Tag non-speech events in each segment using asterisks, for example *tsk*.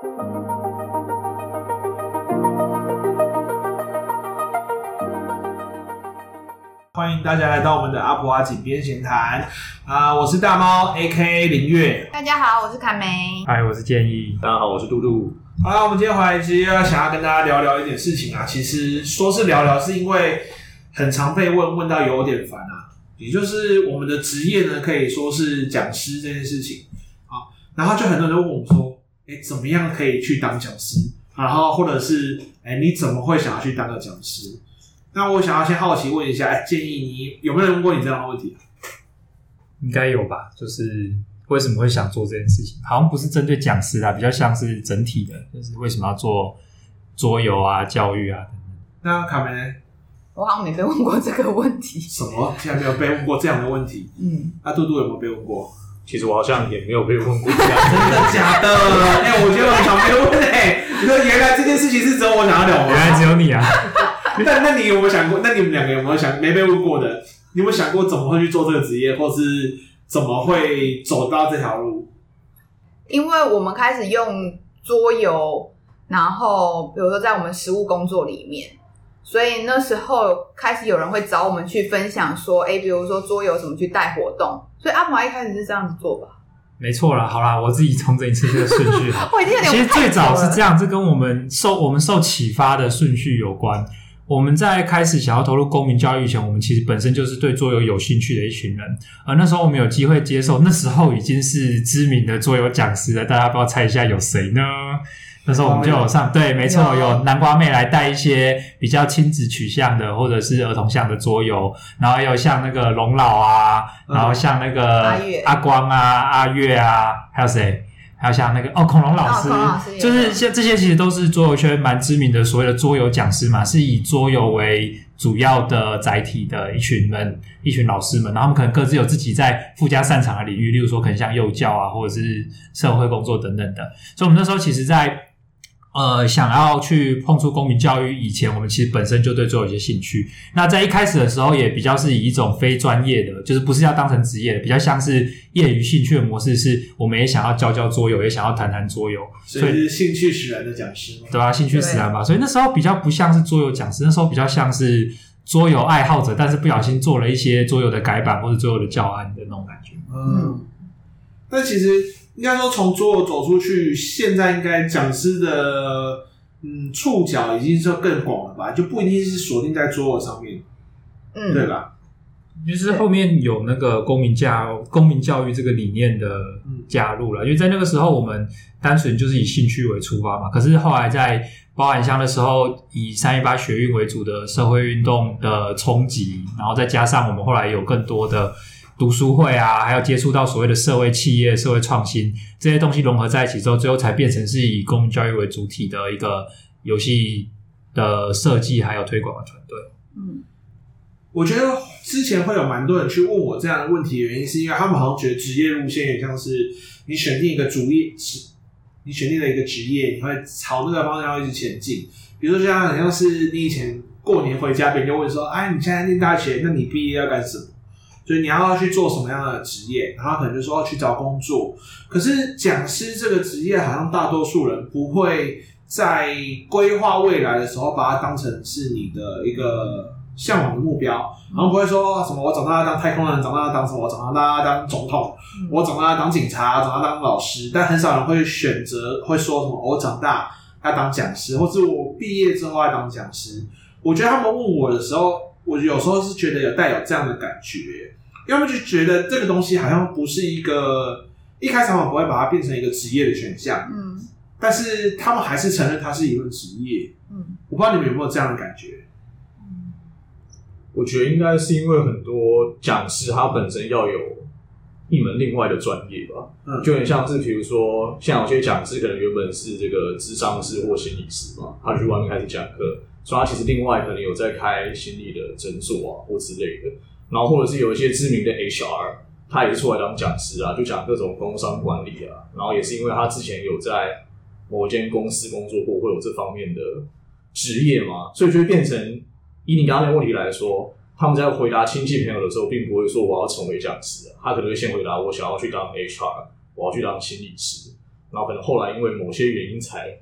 欢迎大家来到我们的阿普蛙井边闲谈啊！我是大猫 A.K.A 林月。大家好，我是凯梅。嗨，我是建议。大家好，我是杜杜。好了，我们今天回来其实要想要跟大家聊聊一点事情啊。其实说是聊聊，是因为很常被问，问到有点烦啊。也就是我们的职业呢，可以说是讲师这件事情。啊，然后就很多人都问我们说，哎，怎么样可以去当讲师？然后或者是，哎，你怎么会想要去当个讲师？那我想要先好奇问一下，哎，建议你有没有人问过你这样的问题？应该有吧？就是为什么会想做这件事情？好像不是针对讲师啊，比较像是整体的，就是为什么要做桌游啊、教育啊等等。那卡梅呢？我好像没被问过这个问题。什么？竟然没有被问过这样的问题？嗯。那杜杜有没有被问过？其实我好像也没有被问过。*laughs* 真的假的？哎、欸，我觉得我很常被问哎、欸。你说原来这件事情是只有我想要聊吗？原来只有你啊。*laughs* 那那你有没有想过？那你们两个有没有想没被问过的？你有没有想过怎么会去做这个职业，或是怎么会走到这条路？因为我们开始用桌游，然后比如说在我们实务工作里面，所以那时候开始有人会找我们去分享说，哎，比如说桌游怎么去带活动。所以阿华一开始是这样子做吧？没错啦，好啦，我自己重整一次这个顺序。*laughs* 我已经有点其实最早是这样，这跟我们受我们受启发的顺序有关。我们在开始想要投入公民教育前，我们其实本身就是对桌游有兴趣的一群人。而那时候我们有机会接受，那时候已经是知名的桌游讲师了。大家不要猜一下有谁呢？那时候我们就有上，对，没错，有南瓜妹来带一些比较亲子取向的或者是儿童向的桌游，然后有像那个龙老啊，然后像那个阿光啊、阿月啊，还有谁？还有像那个哦，恐龙老师，哦、老师就是像这些，其实都是桌游圈蛮知名的所谓的桌游讲师嘛，是以桌游为主要的载体的一群人，一群老师们，然后他们可能各自有自己在附加擅长的领域，例如说可能像幼教啊，或者是社会工作等等的。所以，我们那时候其实，在呃，想要去碰触公民教育以前，我们其实本身就对桌游有些兴趣。那在一开始的时候，也比较是以一种非专业的，就是不是要当成职业的，比较像是业余兴趣的模式。是我们也想要教教桌游，也想要谈谈桌游，所以是兴趣使然的讲师嘛，对啊，兴趣使然吧。所以那时候比较不像是桌游讲师，那时候比较像是桌游爱好者，但是不小心做了一些桌游的改版或者桌游的教案的那种感觉。嗯，但其实。应该说，从桌游走出去，现在应该讲师的嗯触角已经是更广了吧？就不一定是锁定在桌游上面，嗯，对吧？就是后面有那个公民教公民教育这个理念的加入了，因为在那个时候我们单纯就是以兴趣为出发嘛。可是后来在包含箱的时候，以三一八学运为主的社会运动的冲击，然后再加上我们后来有更多的。读书会啊，还有接触到所谓的社会企业、社会创新这些东西融合在一起之后，最后才变成是以公民教育为主体的一个游戏的设计还有推广的团队。嗯，我觉得之前会有蛮多人去问我这样的问题的原因，是因为他们好像觉得职业路线也像是你选定一个主业，你选定了一个职业，你会朝那个方向一直前进。比如说像好像是你以前过年回家，别人就问说：“哎，你现在念大学，那你毕业要干什么？”所以你要去做什么样的职业？然后可能就说要去找工作。可是讲师这个职业，好像大多数人不会在规划未来的时候把它当成是你的一个向往的目标。然后不会说什么我长大要当太空人，长大要当什么？我长大要当总统，我长大要当警察，长大当老师。但很少人会选择会说什么我长大要当讲师，或是我毕业之后要当讲师。我觉得他们问我的时候，我有时候是觉得有带有这样的感觉。要么就觉得这个东西好像不是一个一开始他们不会把它变成一个职业的选项，嗯，但是他们还是承认它是一份职业，嗯，我不知道你们有没有这样的感觉？嗯，我觉得应该是因为很多讲师他本身要有一门另外的专业吧，嗯，就很像是比如说像有些讲师可能原本是这个智商师或心理师嘛，他去外面开始讲课，所以他其实另外可能有在开心理的诊所啊或之类的。然后或者是有一些知名的 HR，他也是出来当讲师啊，就讲各种工商管理啊。然后也是因为他之前有在某间公司工作过，会有这方面的职业嘛，所以就会变成以你刚刚的问题来说，他们在回答亲戚朋友的时候，并不会说我要成为讲师，他可能会先回答我想要去当 HR，我要去当心理师。然后可能后来因为某些原因才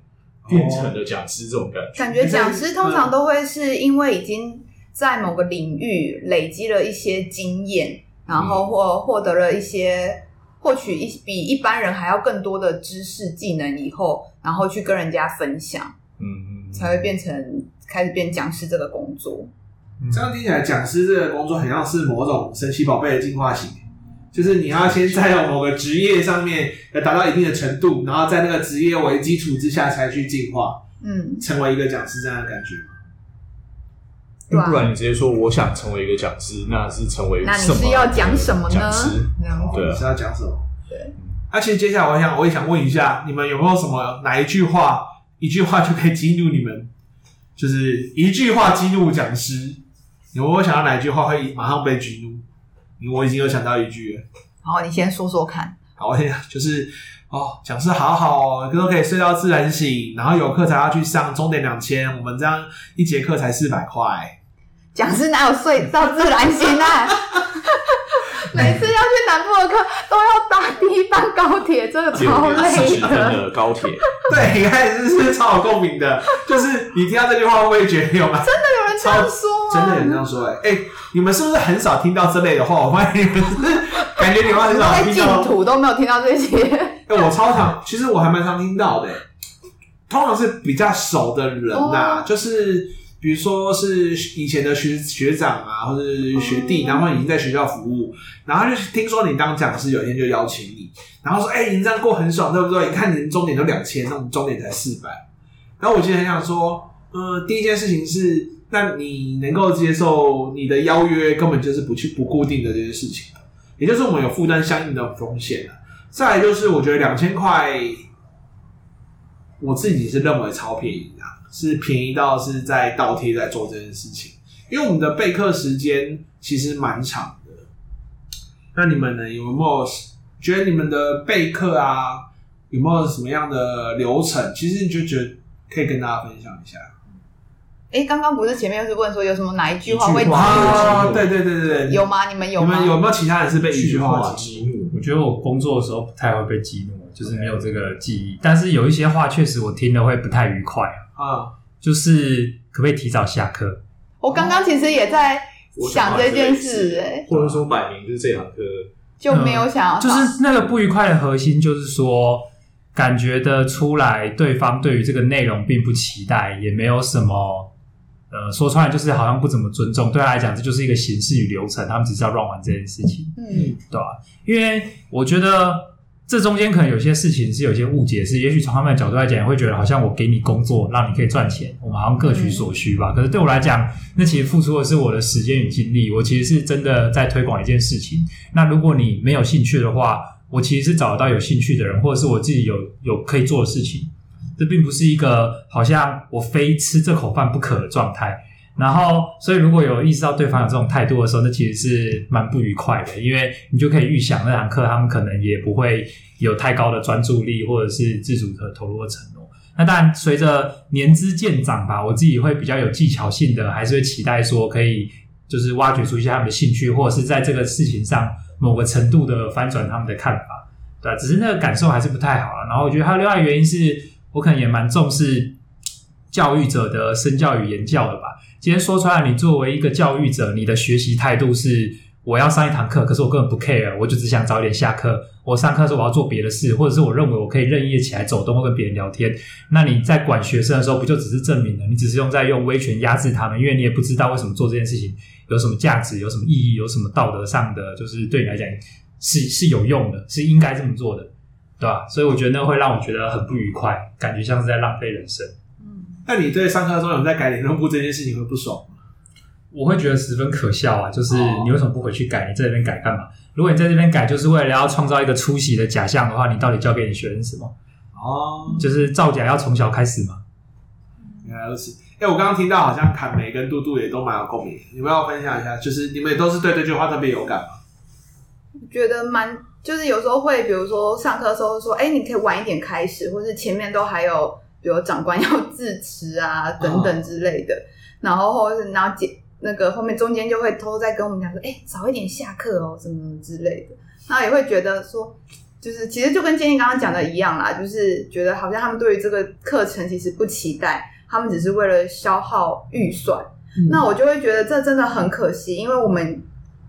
变成了讲师这种感觉。感觉讲师通常都会是因为已经在某个领域累积了一些经验，然后或获得了一些获取一比一般人还要更多的知识技能以后，然后去跟人家分享，嗯，才会变成开始变讲师这个工作。这样听起来，讲师这个工作很像是某种神奇宝贝的进化型，就是你要先在某个职业上面要达到一定的程度，然后在那个职业为基础之下才去进化，嗯，成为一个讲师这样的感觉。嗯，不然你直接说我想成为一个讲师，那是成为那你是要讲什么呢？讲师，对，是要讲什么？对。那其实接下来我想，我也想问一下，你们有没有什么哪一句话，一句话就可以激怒你们？就是一句话激怒讲师。有没有想到哪一句话会马上被激怒？我已经有想到一句了。好，你先说说看。好，我先就是哦，讲师好好哦，都可以睡到自然醒，然后有课才要去上，钟点两千，我们这样一节课才四百块。讲师哪有睡到自然醒啊？*laughs* 每次要去南部的课都要搭第一班高铁，真的超累的。高铁，*laughs* 对，一开始是超有共鸣的，就是你听到这句话会不会觉得有吗？真的有人这样说吗？真的有人这样说、欸？哎、欸，你们是不是很少听到这类的话？我发现你们是感觉你们很少听到，净土都没有听到这些。哎、欸，我超常，其实我还蛮常听到的、欸，通常是比较熟的人呐、就是。比如说是以前的学学长啊，或者学弟，然后已经在学校服务，然后就听说你当讲师，有一天就邀请你，然后说：“哎、你这样过很爽，对不对？你看你终点都两千，那我们终点才四百。”然后我其实很想说，呃，第一件事情是，那你能够接受你的邀约根本就是不去不固定的这件事情，也就是我们有负担相应的风险了。再来就是，我觉得两千块，我自己是认为超便宜。是便宜到是在倒贴在做这件事情，因为我们的备课时间其实蛮长的。那你们呢？有没有觉得你们的备课啊，有没有什么样的流程？其实你就觉得可以跟大家分享一下。哎、欸，刚刚不是前面又是问说有什么哪一句话会激怒？啊？对对对对，有吗？你们有吗？你们有没有其他人是被一句话激怒？我觉得我工作的时候不太会被激怒，就是没有这个记忆。但是有一些话确实我听了会不太愉快啊。啊，就是可不可以提早下课？我刚刚其实也在想这件事，哎，或者说摆明就是这堂课就没有想要、嗯，就是那个不愉快的核心，就是说感觉得出来对方对于这个内容并不期待，也没有什么，呃，说出来就是好像不怎么尊重。对他来讲，这就是一个形式与流程，他们只是要乱玩这件事情，嗯，对吧？因为我觉得。这中间可能有些事情是有些误解，是也许从他们的角度来讲，也会觉得好像我给你工作，让你可以赚钱，我们好像各取所需吧。可是对我来讲，那其实付出的是我的时间与精力，我其实是真的在推广一件事情。那如果你没有兴趣的话，我其实是找得到有兴趣的人，或者是我自己有有可以做的事情。这并不是一个好像我非吃这口饭不可的状态。然后，所以如果有意识到对方有这种态度的时候，那其实是蛮不愉快的，因为你就可以预想那堂课他们可能也不会有太高的专注力，或者是自主的投入的承诺。那当然，随着年资渐长吧，我自己会比较有技巧性的，还是会期待说可以就是挖掘出一些他们的兴趣，或者是在这个事情上某个程度的翻转他们的看法，对吧？只是那个感受还是不太好啊。然后我觉得还有另外原因是我可能也蛮重视教育者的身教与言教的吧。今天说出来，你作为一个教育者，你的学习态度是：我要上一堂课，可是我根本不 care，我就只想早点下课。我上课的时候我要做别的事，或者是我认为我可以任意的起来走动，或跟别人聊天。那你在管学生的时候，不就只是证明了你只是用在用威权压制他们？因为你也不知道为什么做这件事情有什么价值，有什么意义，有什么道德上的，就是对你来讲是是有用的，是应该这么做的，对吧？所以我觉得那会让我觉得很不愉快，感觉像是在浪费人生。那你对上课的时候有人在改联络簿这件事情会不爽吗？我会觉得十分可笑啊！就是你为什么不回去改？你在这边改干嘛？如果你在这边改，就是为了要创造一个出席的假象的话，你到底教给你学生什么？哦，就是造假要从小开始嘛。原来如此。哎，我刚刚听到好像侃梅跟嘟嘟也都蛮有共鸣，你们要分享一下，就是你们也都是对这句话特别有感吗？觉得蛮，就是有时候会，比如说上课的时候说，哎，你可以晚一点开始，或是前面都还有。比如长官要致辞啊，*laughs* 等等之类的，哦、然后或者是然后解那个后面中间就会偷偷在跟我们讲说，哎、欸，早一点下课哦，什么什么之类的，然后也会觉得说，就是其实就跟建议刚刚讲的一样啦，就是觉得好像他们对于这个课程其实不期待，他们只是为了消耗预算。嗯、那我就会觉得这真的很可惜，因为我们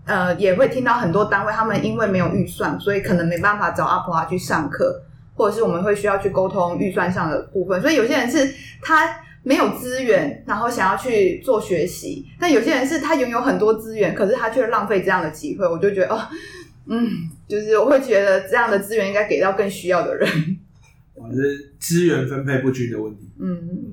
呃也会听到很多单位，他们因为没有预算，所以可能没办法找阿婆啊去上课，或者是我们会需要去沟通预算上的部分。所以有些人是他没有资源，然后想要去做学习；但有些人是他拥有很多资源，可是他却浪费这样的机会。我就觉得哦。*laughs* 嗯，就是我会觉得这样的资源应该给到更需要的人。我是资源分配不均的问题。嗯嗯。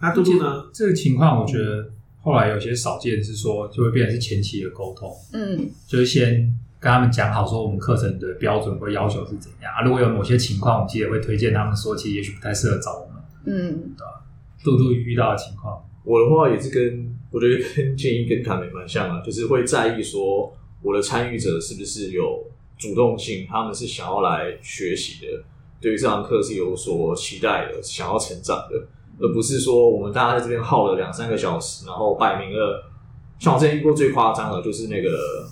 那嘟嘟呢？这个情况，我觉得后来有些少见是说，就会变成是前期的沟通。嗯。就是先跟他们讲好，说我们课程的标准或要求是怎样啊。如果有某些情况，我们其实也会推荐他们说，其实也许不太适合找我们。嗯，对吧？嘟嘟遇到的情况，我的话也是跟我觉得跟建议跟卡梅蛮像啊，就是会在意说。我的参与者是不是有主动性？他们是想要来学习的，对于这堂课是有所期待的，想要成长的，而不是说我们大家在这边耗了两三个小时，然后摆明了。像我之前遇过最夸张的，就是那个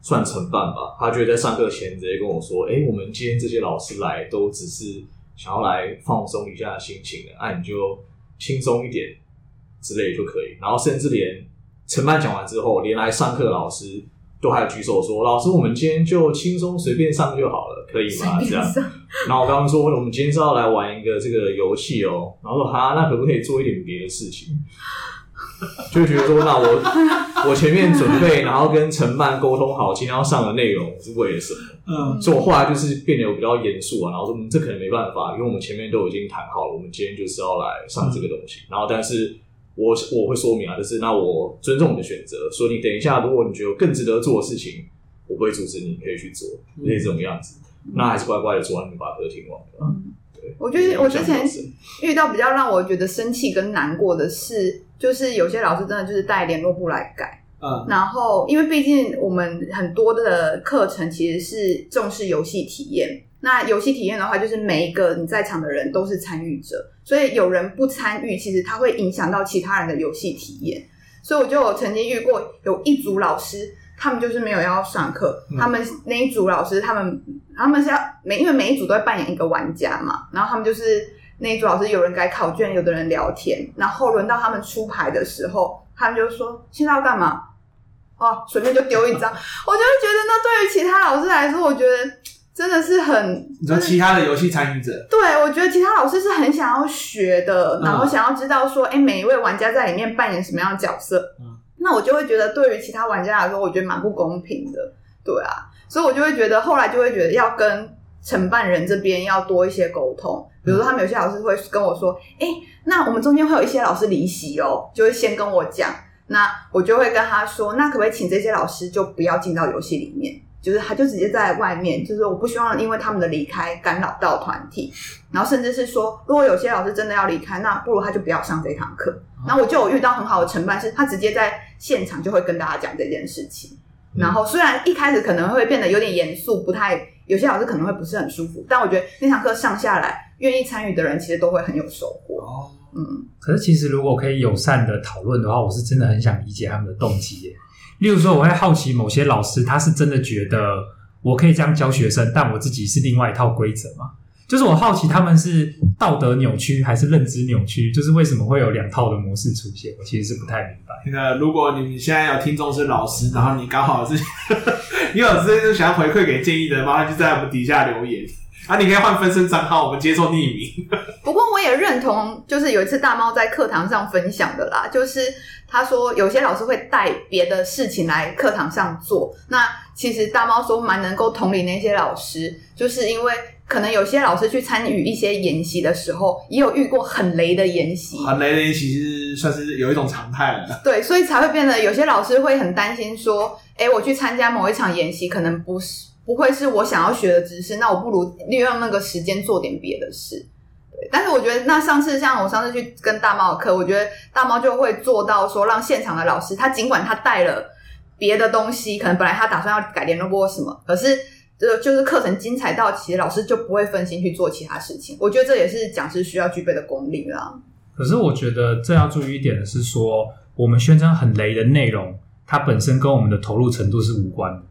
算承办吧，他觉得在上课前直接跟我说：“哎、欸，我们今天这些老师来都只是想要来放松一下心情的，哎、啊，你就轻松一点之类就可以。”然后甚至连。承办讲完之后，连来上课的老师都还有举手说：“老师，我们今天就轻松随便上就好了，可以吗？”这样。然后我刚刚说：“我们今天是要来玩一个这个游戏哦。”然后说：“哈，那可不可以做一点别的事情？” *laughs* 就觉得说：“那我我前面准备，然后跟承办沟通好今天要上的内容是为了什么？”嗯，所以我后来就是变得有比较严肃啊，然后说：“嗯，这可能没办法，因为我们前面都已经谈好了，我们今天就是要来上这个东西。嗯”然后，但是。我我会说明啊，就是那我尊重你的选择，说你等一下，如果你觉得有更值得做的事情，我不会阻止你，你可以去做，类似这种样子，嗯、那还是乖乖的做完，你把歌听完对。我觉得我之前遇到比较让我觉得生气跟难过的是，就是有些老师真的就是带联络簿来改，嗯，然后因为毕竟我们很多的课程其实是重视游戏体验。那游戏体验的话，就是每一个你在场的人都是参与者，所以有人不参与，其实他会影响到其他人的游戏体验。所以我就有曾经遇过有一组老师，他们就是没有要上课，嗯、他们那一组老师，他们他们是要每因为每一组都会扮演一个玩家嘛，然后他们就是那一组老师，有人改考卷，有的人聊天，然后轮到他们出牌的时候，他们就说现在要干嘛？哦，随便就丢一张，我就会觉得那对于其他老师来说，我觉得。真的是很，你说其他的游戏参与者，对，我觉得其他老师是很想要学的，然后想要知道说，哎、嗯，每一位玩家在里面扮演什么样的角色。嗯，那我就会觉得，对于其他玩家来说，我觉得蛮不公平的。对啊，所以我就会觉得，后来就会觉得要跟承办人这边要多一些沟通。比如，他们有些老师会跟我说，哎、那我们中间会有一些老师离席哦，就会先跟我讲，那我就会跟他说，那可不可以请这些老师就不要进到游戏里面？就是他，就直接在外面。就是我不希望因为他们的离开干扰到团体，然后甚至是说，如果有些老师真的要离开，那不如他就不要上这堂课。那我就有遇到很好的承办，是他直接在现场就会跟大家讲这件事情。然后虽然一开始可能会变得有点严肃，不太有些老师可能会不是很舒服，但我觉得那堂课上下来，愿意参与的人其实都会很有收获。哦，嗯。可是其实如果可以友善的讨论的话，我是真的很想理解他们的动机耶。例如说，我会好奇某些老师，他是真的觉得我可以这样教学生，但我自己是另外一套规则吗？就是我好奇他们是道德扭曲还是认知扭曲？就是为什么会有两套的模式出现？我其实是不太明白。那个，如果你们现在有听众是老师，然后你刚好是，*laughs* 你有这些想要回馈给建议的，麻烦就在我们底下留言。啊，你可以换分身账号，我们接受匿名。不过我也认同，就是有一次大猫在课堂上分享的啦，就是。他说，有些老师会带别的事情来课堂上做。那其实大猫说蛮能够同理那些老师，就是因为可能有些老师去参与一些研习的时候，也有遇过很雷的研习。很雷的研习是算是有一种常态了。对，所以才会变得有些老师会很担心说，哎，我去参加某一场研习，可能不是不会是我想要学的知识，那我不如利用那个时间做点别的事。但是我觉得，那上次像我上次去跟大猫的课，我觉得大猫就会做到说，让现场的老师，他尽管他带了别的东西，可能本来他打算要改联络簿什么，可是呃，就是课程精彩到，其实老师就不会分心去做其他事情。我觉得这也是讲师需要具备的功力啦。可是我觉得这要注意一点的是说，我们宣称很雷的内容，它本身跟我们的投入程度是无关的。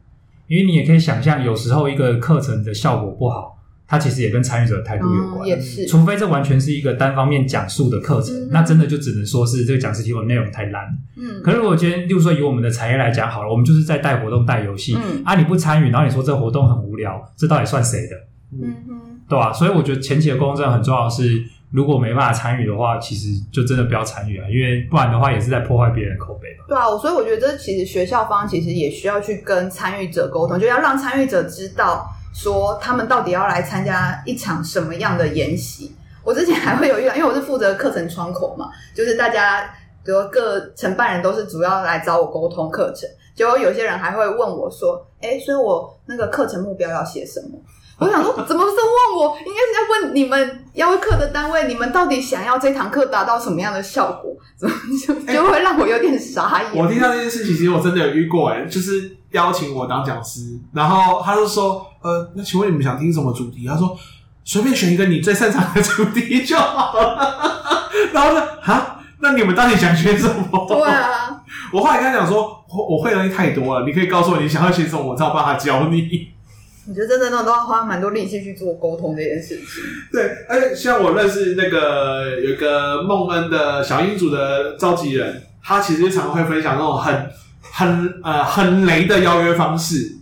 因为你也可以想象，有时候一个课程的效果不好，它其实也跟参与者的态度有关。嗯、也是，除非这完全是一个单方面讲述的课程，嗯、那真的就只能说是这个讲师提供的内容太烂。嗯，可是如果今天，例如说以我们的产业来讲好了，我们就是在带活动、带游戏，嗯、啊，你不参与，然后你说这个活动很无聊，这到底算谁的？嗯哼，对吧、啊？所以我觉得前期的沟通真的很重要的是。如果没办法参与的话，其实就真的不要参与啊，因为不然的话也是在破坏别人的口碑吧。对啊，所以我觉得这其实学校方其实也需要去跟参与者沟通，就要让参与者知道说他们到底要来参加一场什么样的研习。我之前还会有遇到，因为我是负责课程窗口嘛，就是大家比如各承办人都是主要来找我沟通课程，结果有些人还会问我说：“哎，所以我那个课程目标要写什么？”我想说，怎么是问我？应该是在问你们邀课的单位，你们到底想要这堂课达到什么样的效果？怎么就就会让我有点傻眼？我听到这件事情，其实我真的有遇过，哎，就是邀请我当讲师，然后他就说，呃，那请问你们想听什么主题？他说随便选一个你最擅长的主题就好了。*laughs* 然后呢，哈，那你们到底想学什么？对啊，我后来跟他讲说，我我会的东西太多了，你可以告诉我你想要学什么，我才有办法教你。我觉得真的那都要花蛮多力气去做沟通这件事情。对，而且像我认识那个有一个梦恩的小英组的召集人，他其实常会分享那种很很呃很雷的邀约方式。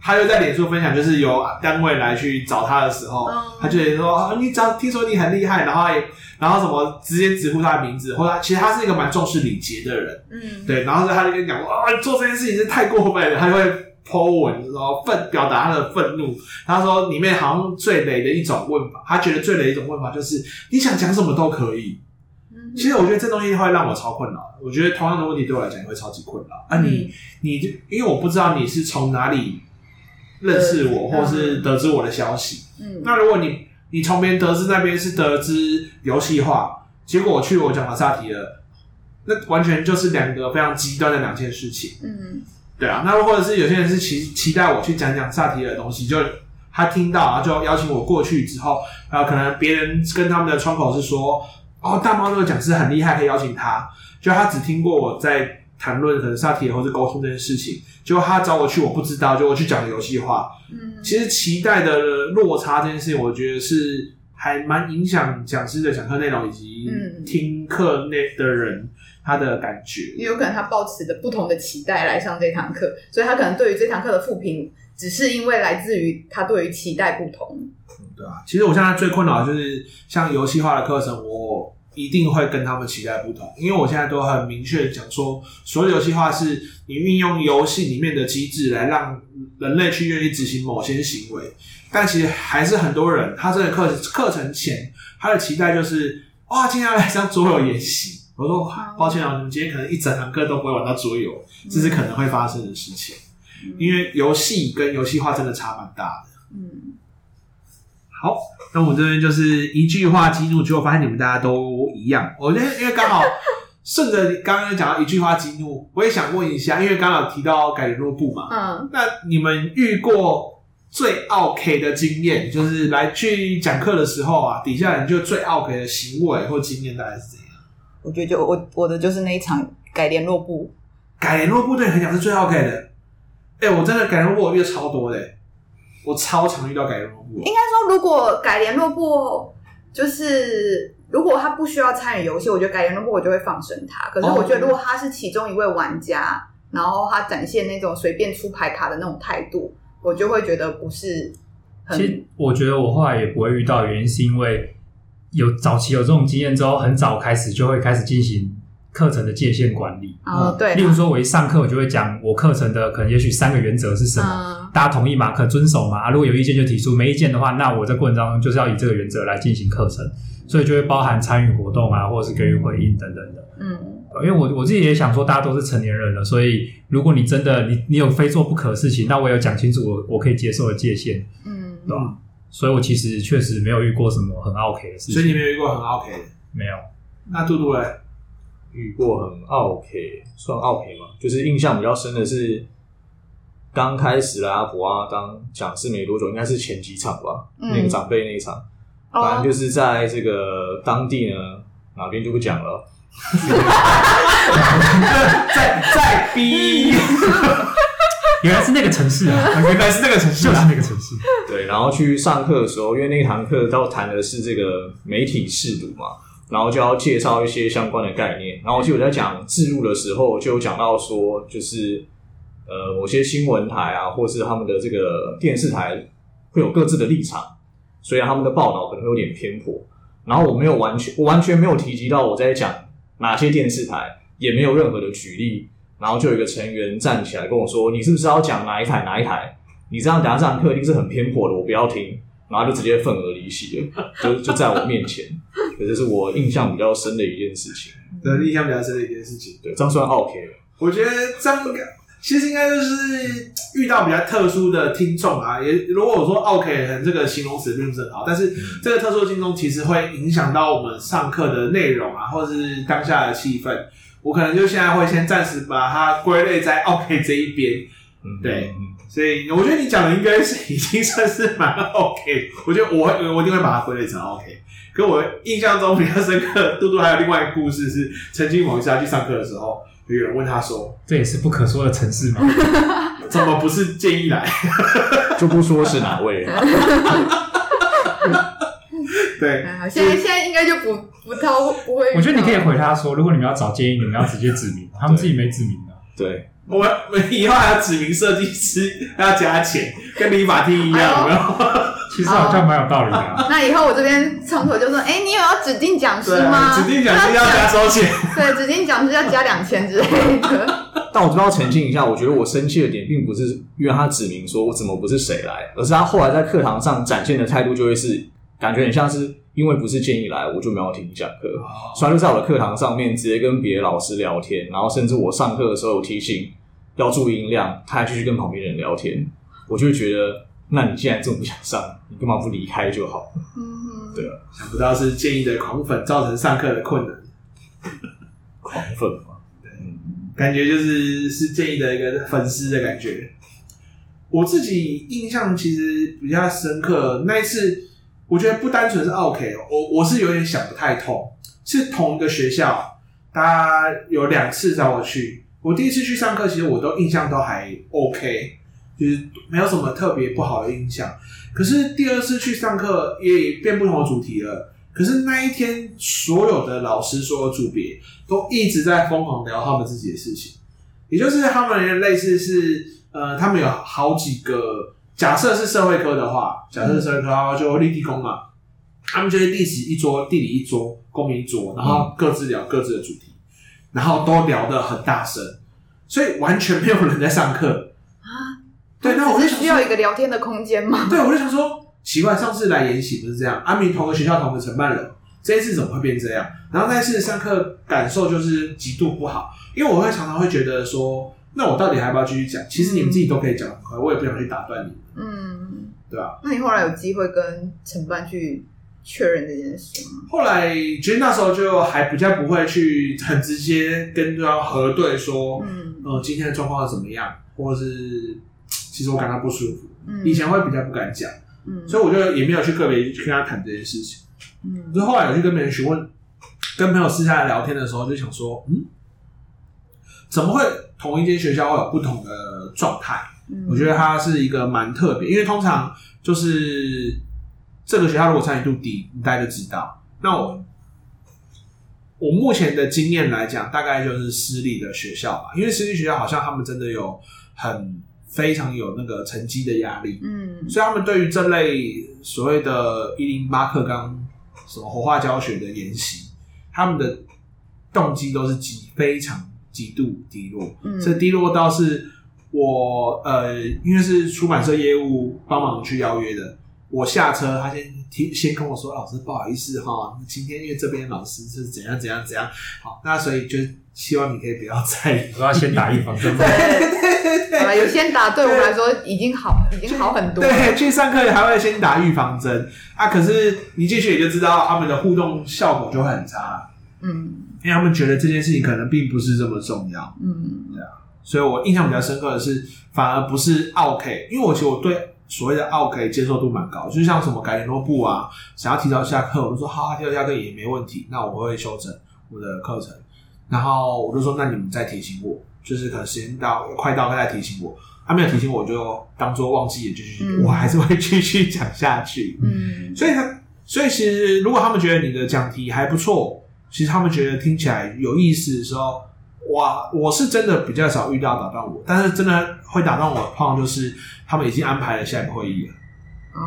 他又在脸书分享，就是有单位来去找他的时候，嗯、他就说：“啊，你只要听说你很厉害，然后也然后什么直接直呼他的名字，或者其实他是一个蛮重视礼节的人，嗯，对，然后他就跟你讲说：啊，做这件事情是太过分了，他就会。” Po 文，然后愤表达他的愤怒。他说里面好像最雷的一种问法，他觉得最雷一种问法就是你想讲什么都可以。嗯、其实我觉得这东西会让我超困扰。我觉得同样的问题对我来讲也会超级困扰。啊你，你你就因为我不知道你是从哪里认识我，或是得知我的消息。嗯，那如果你你从别人得知那边是得知游戏化，结果我去我讲了萨提尔，那完全就是两个非常极端的两件事情。嗯。对啊，那或者是有些人是期期待我去讲讲萨提尔的东西，就他听到，然后就邀请我过去之后，然后可能别人跟他们的窗口是说，哦，大猫那个讲师很厉害，可以邀请他。就他只听过我在谈论可能萨提尔或是沟通这件事情，结果他找我去，我不知道，就我去讲游戏化。嗯，其实期待的落差这件事情，我觉得是还蛮影响讲师的讲课内容以及听课内的人。他的感觉，也有可能他抱持着不同的期待来上这堂课，所以他可能对于这堂课的负评，只是因为来自于他对于期待不同。对啊，其实我现在最困扰的就是像游戏化的课程，我一定会跟他们期待不同，因为我现在都很明确讲说，所有游戏化是你运用游戏里面的机制来让人类去愿意执行某些行为，但其实还是很多人，他这个课课程前他的期待就是哇，今天要来上桌游演习。我说抱歉啊，你们今天可能一整堂课都不会玩到桌游，这是可能会发生的事情。嗯、因为游戏跟游戏化真的差蛮大的。嗯，好，那我们这边就是一句话激怒，结果发现你们大家都一样。我觉得因为刚好顺着刚刚讲到一句话激怒，我也想问一下，因为刚好提到改联络簿嘛，嗯，那你们遇过最奥客的经验，就是来去讲课的时候啊，底下人就最奥客的行为或经验大概是怎样？我觉得就我我的就是那一场改联络部，改联络部对你来讲是最好改的。哎、欸，我真的改联络部我遇到超多的，我超常遇到改联络部。应该说，如果改联络部就是如果他不需要参与游戏，我觉得改联络部我就会放生他。可是我觉得如果他是其中一位玩家，然后他展现那种随便出牌卡的那种态度，我就会觉得不是很。其实我觉得我后来也不会遇到，原因是因为。有早期有这种经验之后，很早开始就会开始进行课程的界限管理。哦，对。例如说，我一上课，我就会讲我课程的可能也许三个原则是什么，嗯、大家同意吗？可遵守吗？啊，如果有意见就提出，没意见的话，那我在过程当中就是要以这个原则来进行课程，所以就会包含参与活动啊，或者是给予回应等等的。嗯，因为我我自己也想说，大家都是成年人了，所以如果你真的你你有非做不可的事情，那我有讲清楚我我可以接受的界限。嗯，对吧？所以我其实确实没有遇过什么很 OK 的事情。所以你没有遇过很 OK 的？没有。那杜杜嘞？遇过很 OK，算 OK 吗？就是印象比较深的是，刚开始来阿婆啊当讲师没多久，应该是前几场吧。嗯、那个长辈那一场，反正就是在这个当地呢，哪边就不讲了。*laughs* 在在逼。*laughs* 原来是那个城市啊，*laughs* 原来是那个城市，就是那个城市。对，然后去上课的时候，因为那堂课都谈的是这个媒体试读嘛，然后就要介绍一些相关的概念。然后其实我在讲制入的时候，就有讲到说，就是呃，某些新闻台啊，或是他们的这个电视台会有各自的立场，所以他们的报道可能会有点偏颇。然后我没有完全，我完全没有提及到我在讲哪些电视台，也没有任何的举例。然后就有一个成员站起来跟我说：“你是不是要讲哪一台哪一台？你这样等下这堂课一定是很偏颇的，我不要听。”然后就直接愤而离席了，就就在我面前。这是我印象比较深的一件事情。对，印象比较深的一件事情。对，这样算 OK 了。我觉得这样应该，其实应该就是遇到比较特殊的听众啊。也如果我说 OK，这个形容词并不是很好，但是这个特殊的听众其实会影响到我们上课的内容啊，或者是当下的气氛。我可能就现在会先暂时把它归类在 OK 这一边，嗯，对，所以我觉得你讲的应该是已经算是蛮 OK。我觉得我我一定会把它归类成 OK。可我印象中比较深刻，嘟嘟还有另外一个故事是，曾经某一次他去上课的时候，有人问他说：“这也是不可说的城市吗？*laughs* 怎么不是建议来？就不说是哪位。”对，*laughs* 现在现在应该就不不掏不会。我觉得你可以回他说，如果你们要找建议，你们要直接指名，他们自己没指名的。对，我们以后还要指名设计师，还要加钱，跟理发厅一样，有没有？*laughs* 其实好像蛮有道理的。那以后我这边窗口就说：“哎，你有要指定讲师吗？指定讲师要加收钱。对，指定讲师要加两千之类的。*laughs* ”但我都要澄清一下，我觉得我生气的点，并不是因为他指明说我怎么不是谁来，而是他后来在课堂上展现的态度，就会是。感觉很像是因为不是建议来，我就没有听讲课，所以就在我的课堂上面直接跟别的老师聊天，然后甚至我上课的时候有提醒要注意音量，他还继续跟旁边人聊天，我就会觉得，那你既然这么不想上，你干嘛不离开就好？嗯，对啊，想不到是建议的狂粉造成上课的困难，狂粉嘛，对，感觉就是是建议的一个粉丝的感觉。我自己印象其实比较深刻，那一次。我觉得不单纯是 OK，我我是有点想不太通。是同一个学校，大家有两次找我去。我第一次去上课，其实我都印象都还 OK，就是没有什么特别不好的印象。可是第二次去上课，也变不同的主题了。可是那一天，所有的老师、所有组别都一直在疯狂聊他们自己的事情，也就是他们类似是呃，他们有好几个。假设是社会科的话，假设是社会科的话，就立地公嘛，他们就是历史一桌，地理一桌，公民一桌，然后各自聊各自的主题，然后都聊得很大声，所以完全没有人在上课啊。对，那我就需要一个聊天的空间嘛。对，我就想说，奇怪，上次来研习不是这样，阿明同个学校同个承办人，这一次怎么会变这样？然后那次上课感受就是极度不好，因为我会常常会觉得说。那我到底还要不要继续讲？其实你们自己都可以讲很快，我也不想去打断你。嗯，对吧？那你后来有机会跟承办去确认这件事吗？后来其实那时候就还比较不会去很直接跟对方核对说，嗯，呃，今天的状况是怎么样，或者是 *tsk* 其实我感到不舒服。嗯，以前会比较不敢讲，嗯，所以我就也没有去个别去跟他谈这件事情。嗯，就后来有去跟别人询问，跟朋友私下聊天的时候，就想说，嗯。怎么会同一间学校会有不同的状态？嗯，我觉得它是一个蛮特别，因为通常就是这个学校如果参与度低，你大家就知道。那我我目前的经验来讲，大概就是私立的学校吧，因为私立学校好像他们真的有很非常有那个成绩的压力，嗯，所以他们对于这类所谓的一零八课纲什么活化教学的研习，他们的动机都是极非常。极度低落，嗯，这低落到是我呃，因为是出版社业务帮忙去邀约的，我下车，他先提先跟我说，老师不好意思哈，今天因为这边老师是怎样怎样怎样，好，那所以就希望你可以不要在意，我要先打预防针，*laughs* 对对对对，有先打，对我们来说已经好，已经好很多，对，去上课还会先打预防针。啊，可是你进去也就知道他们的互动效果就会很差，嗯。因为他们觉得这件事情可能并不是这么重要，嗯，对啊，所以我印象比较深刻的是，反而不是 OK，因为我其实我对所谓的 OK 接受度蛮高，就像什么改联络簿啊，想要提早下课，我就说好，提早下课也没问题，那我会修整我的课程，然后我就说那你们再提醒我，就是可能时间到快到再提醒我，他、啊、没有提醒我就当做忘记也，就继续、嗯，我还是会继续讲下去。嗯，所以他，所以其实如果他们觉得你的讲题还不错，其实他们觉得听起来有意思的时候，哇，我是真的比较少遇到打断我，但是真的会打断我的，通常就是他们已经安排了下一个会议了。哦、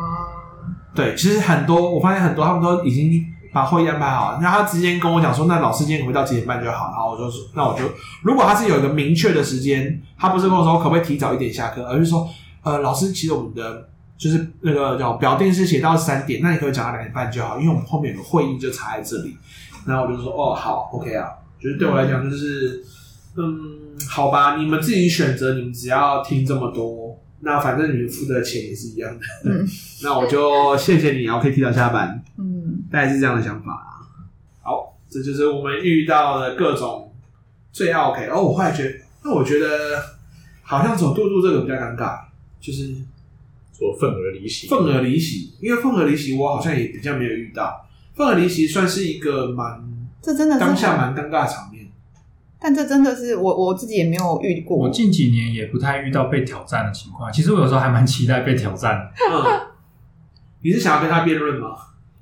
嗯，对，其实很多我发现很多他们都已经。把会议安排好，那他直接跟我讲说，那老师今天回到几点半就好。然后我就说，那我就如果他是有一个明确的时间，他不是跟我说可不可以提早一点下课，而是说，呃，老师，其实我们的就是那个叫表定是写到三点，那你可以讲到两点半就好，因为我们后面有个会议就插在这里。然后我就说，哦，好，OK 啊，就是对我来讲就是，嗯，好吧，你们自己选择，你们只要听这么多，那反正你们付的钱也是一样的。嗯，*laughs* 那我就谢谢你，我可以提早下班。嗯。大概是这样的想法啊。好，这就是我们遇到的各种最 OK。哦，我后来觉得，那我觉得好像走肚肚这个比较尴尬，就是做份额离席。份额离席，因为份额离席，我好像也比较没有遇到。份额离席算是一个蛮，这真的是当下蛮尴尬的场面。但这真的是我我自己也没有遇过。我近几年也不太遇到被挑战的情况。其实我有时候还蛮期待被挑战。嗯，你是想要跟他辩论吗？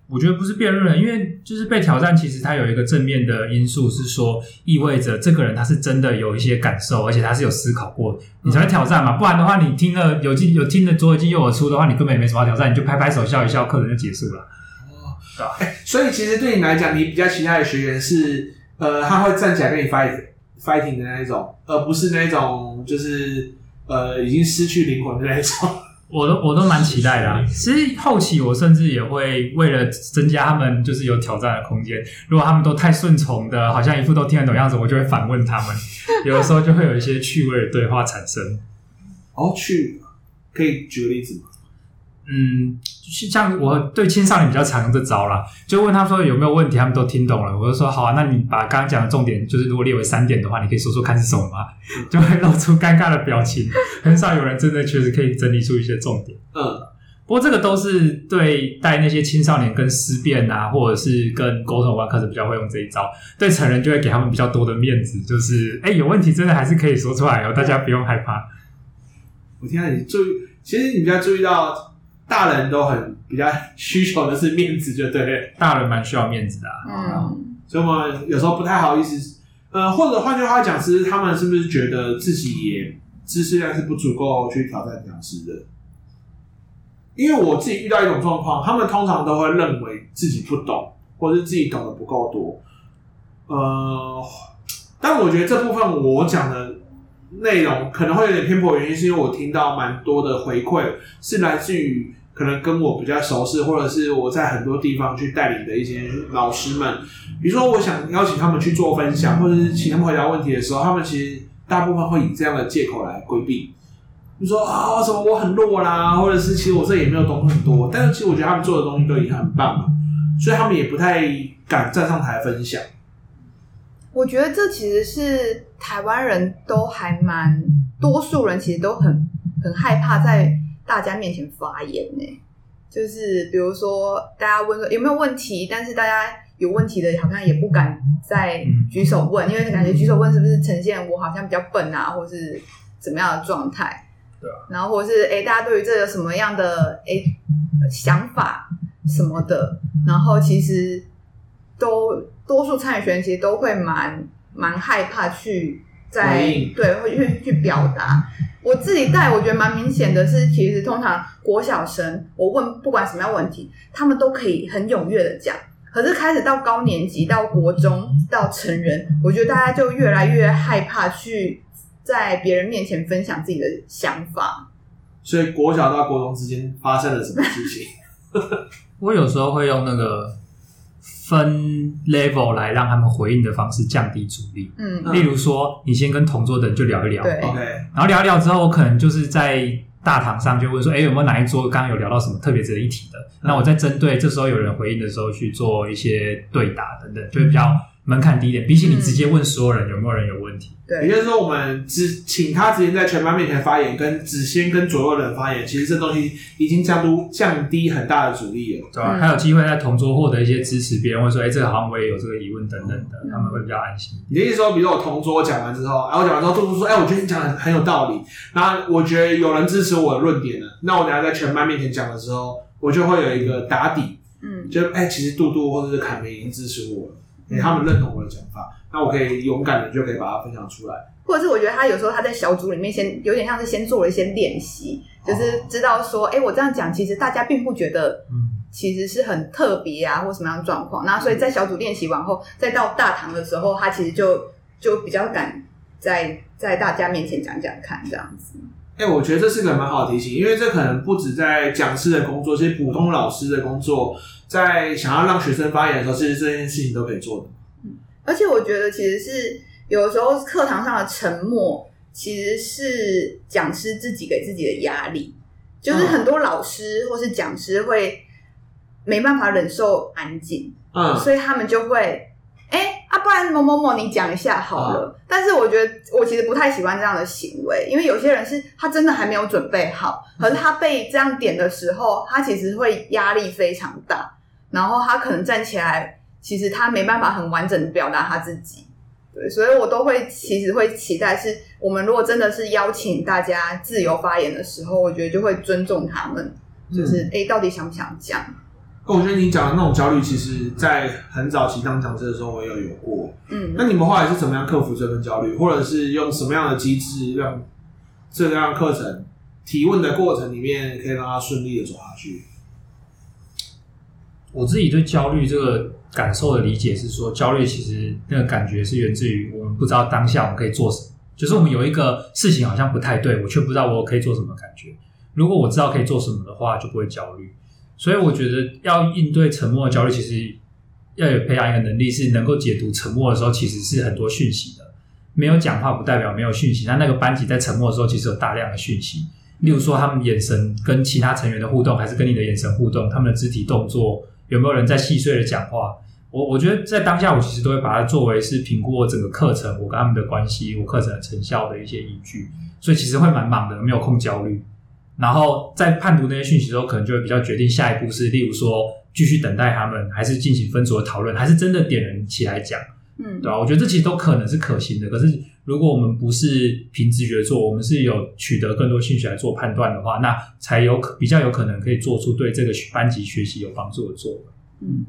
我觉得不是辩论，因为就是被挑战，其实它有一个正面的因素，是说意味着这个人他是真的有一些感受，而且他是有思考过，你才会挑战嘛。不然的话，你听了有进有听的左耳进右耳出的话，你根本也没什么挑战，你就拍拍手笑一笑，课程就结束了。所以其实对你来讲，你比较期待的学员是呃，他会站起来跟你 fight fighting 的那一种，而不是那一种就是呃已经失去灵魂的那一种。*laughs* 我都我都蛮期待的啊。其实后期我甚至也会为了增加他们就是有挑战的空间，如果他们都太顺从的，好像一副都听得懂样子，我就会反问他们。*laughs* 有的时候就会有一些趣味的对话产生。哦，趣，可以举个例子吗？嗯，像我对青少年比较常用这招啦，就问他说有没有问题，他们都听懂了，我就说好啊，那你把刚刚讲的重点，就是如果列为三点的话，你可以说说看是什么吗？就会露出尴尬的表情，很少有人真的确实可以整理出一些重点。嗯，不过这个都是对待那些青少年跟思辨啊，或者是跟沟通完课程比较会用这一招，对成人就会给他们比较多的面子，就是哎有问题真的还是可以说出来哦，大家不用害怕。我听到你注意，其实你比较注意到。大人都很比较需求的是面子，就对。大人蛮需要面子的，啊，嗯，所以我们有时候不太好意思，呃，或者换句话讲，其实他们是不是觉得自己也知识量是不足够去挑战讲师的？因为我自己遇到一种状况，他们通常都会认为自己不懂，或者是自己懂得不够多。呃，但我觉得这部分我讲的。内容可能会有点偏颇，原因是因为我听到蛮多的回馈，是来自于可能跟我比较熟识，或者是我在很多地方去带领的一些老师们。比如说，我想邀请他们去做分享，或者是请他们回答问题的时候，他们其实大部分会以这样的借口来规避。你说啊，什么我很弱啦，或者是其实我这也没有懂很多，但是其实我觉得他们做的东西都已经很棒了，所以他们也不太敢站上台分享。我觉得这其实是台湾人都还蛮多数人，其实都很很害怕在大家面前发言呢。就是比如说，大家问说有没有问题，但是大家有问题的好像也不敢再举手问，因为感觉举手问是不是呈现我好像比较笨啊，或是怎么样的状态？对啊。然后或是诶，大家对于这有什么样的诶想法什么的？然后其实都。多数参与学员其实都会蛮蛮害怕去在对会去去表达。我自己带，我觉得蛮明显的是，其实通常国小生，我问不管什么样问题，他们都可以很踊跃的讲。可是开始到高年级，到国中，到成人，我觉得大家就越来越害怕去在别人面前分享自己的想法。所以国小到国中之间发生了什么事情？*laughs* *laughs* 我有时候会用那个。分 level 来让他们回应的方式降低阻力。嗯，例如说，你先跟同桌的人就聊一聊，对，OK，然后聊一聊之后，我可能就是在大堂上就问说，哎，有没有哪一桌刚刚有聊到什么特别值得一提的？嗯、那我再针对这时候有人回应的时候去做一些对答等等，就会比较门槛低一点，比起你直接问所有人有没有人有问题。对，也就是说，我们只请他直接在全班面前发言，跟只先跟左右的人发言，其实这东西已经降都降低很大的阻力了，对吧？还有机会在同桌获得一些支持，别人会说：“哎、欸，这个好像我也有这个疑问等等的，嗯、他们会比较安心。”你的意思说，比如说我同桌讲完之后，然后讲完之后，杜杜说：“哎、欸，我觉得你讲的很有道理。”然后我觉得有人支持我的论点了，那我等下在全班面前讲的时候，我就会有一个打底，嗯，就哎、欸，其实杜杜或者是凯梅已经支持我了。他们认同我的讲法，那我可以勇敢的就可以把它分享出来。或者是我觉得他有时候他在小组里面先有点像是先做了一些练习，就是知道说，哎、欸，我这样讲其实大家并不觉得，其实是很特别啊，或什么样的状况。那所以在小组练习完后，再到大堂的时候，他其实就就比较敢在在大家面前讲讲看这样子。哎、欸，我觉得这是个蛮好的提醒，因为这可能不止在讲师的工作，其实普通老师的工作。在想要让学生发言的时候，其实这件事情都可以做的。嗯，而且我觉得其实是有时候课堂上的沉默，其实是讲师自己给自己的压力。就是很多老师或是讲师会没办法忍受安静，嗯，所以他们就会。哎、欸，啊，不然某某某，你讲一下好了。啊、但是我觉得我其实不太喜欢这样的行为，因为有些人是他真的还没有准备好，可是他被这样点的时候，他其实会压力非常大，然后他可能站起来，其实他没办法很完整的表达他自己。对，所以我都会其实会期待，是我们如果真的是邀请大家自由发言的时候，我觉得就会尊重他们，就是哎、到底想不想讲？我觉得你讲的那种焦虑，其实，在很早期当讲师的时候，我也有有过。嗯，那你们后来是怎么样克服这份焦虑，或者是用什么样的机制，让这样课程提问的过程里面，可以让它顺利的走下去？我自己对焦虑这个感受的理解是说，焦虑其实那个感觉是源自于我们不知道当下我们可以做什么，就是我们有一个事情好像不太对，我却不知道我可以做什么感觉。如果我知道可以做什么的话，就不会焦虑。所以我觉得要应对沉默的焦虑，其实要有培养一个能力，是能够解读沉默的时候，其实是很多讯息的。没有讲话不代表没有讯息。那那个班级在沉默的时候，其实有大量的讯息。例如说，他们眼神跟其他成员的互动，还是跟你的眼神互动，他们的肢体动作，有没有人在细碎的讲话？我我觉得在当下，我其实都会把它作为是评估我整个课程，我跟他们的关系，我课程的成效的一些依据。所以其实会蛮忙的，没有空焦虑。然后在判读那些讯息的时候，可能就会比较决定下一步是，例如说继续等待他们，还是进行分组的讨论，还是真的点人起来讲，嗯，对吧？我觉得这其实都可能是可行的。可是如果我们不是凭直觉做，我们是有取得更多信息来做判断的话，那才有可比较有可能可以做出对这个班级学习有帮助的作文。嗯，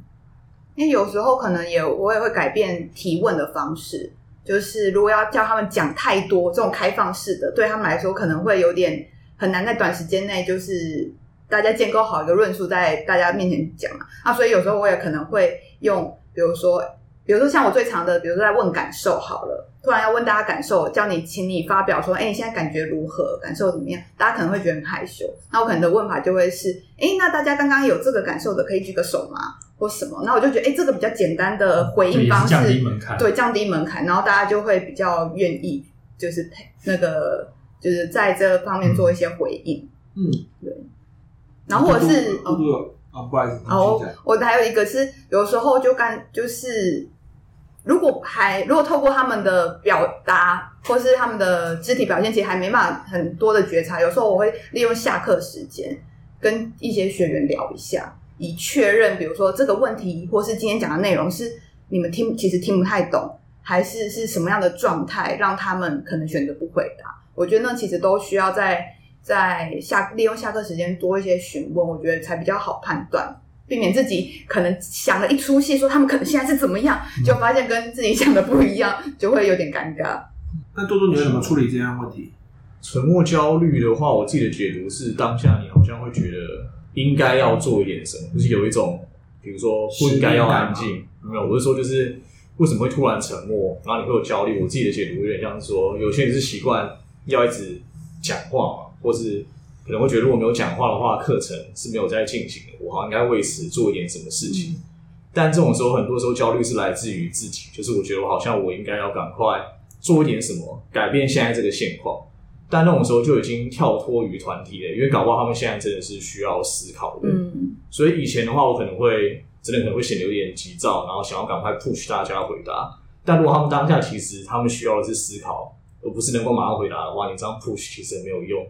因为有时候可能也我也会改变提问的方式，就是如果要叫他们讲太多这种开放式的，对他们来说可能会有点。很难在短时间内就是大家建构好一个论述，在大家面前讲嘛。啊，所以有时候我也可能会用，比如说，比如说像我最常的，比如说在问感受好了，突然要问大家感受，叫你请你发表说，哎，你现在感觉如何？感受怎么样？大家可能会觉得很害羞。那我可能的问法就会是，哎，那大家刚刚有这个感受的，可以举个手吗？或什么？那我就觉得，哎，这个比较简单的回应方式，降低门槛，对，降低门槛，然后大家就会比较愿意，就是配那个。就是在这方面做一些回应，嗯，对。然后或者是哦，哦，不好意思，哦，我还有一个是，有时候就干，就是如果还如果透过他们的表达或是他们的肢体表现，其实还没办法很多的觉察。有时候我会利用下课时间跟一些学员聊一下，以确认，比如说这个问题或是今天讲的内容是你们听其实听不太懂，还是是什么样的状态，让他们可能选择不回答。我觉得呢，其实都需要在在下利用下课时间多一些询问，我觉得才比较好判断，避免自己可能想了一出戏，说他们可能现在是怎么样，就发现跟自己想的不一样，就会有点尴尬。那多多，你会怎么处理这样问题？沉默焦虑的话，我自己的解读是，当下你好像会觉得应该要做一点什么，就是有一种，比如说不应该要安静，没有，我是说就是为什么会突然沉默，然后你会有焦虑。我自己的解读有点像是说，有些人是习惯。要一直讲话嘛，或是可能会觉得如果没有讲话的话，课程是没有在进行的。我好像应该为此做一点什么事情。嗯、但这种时候，很多时候焦虑是来自于自己，就是我觉得我好像我应该要赶快做一点什么，改变现在这个现况。但那种时候就已经跳脱于团体了，因为搞不好他们现在真的是需要思考的。嗯，所以以前的话，我可能会真的可能会显得有点急躁，然后想要赶快 push 大家回答。但如果他们当下其实他们需要的是思考，而不是能够马上回答的话，你这样 push 其实也没有用，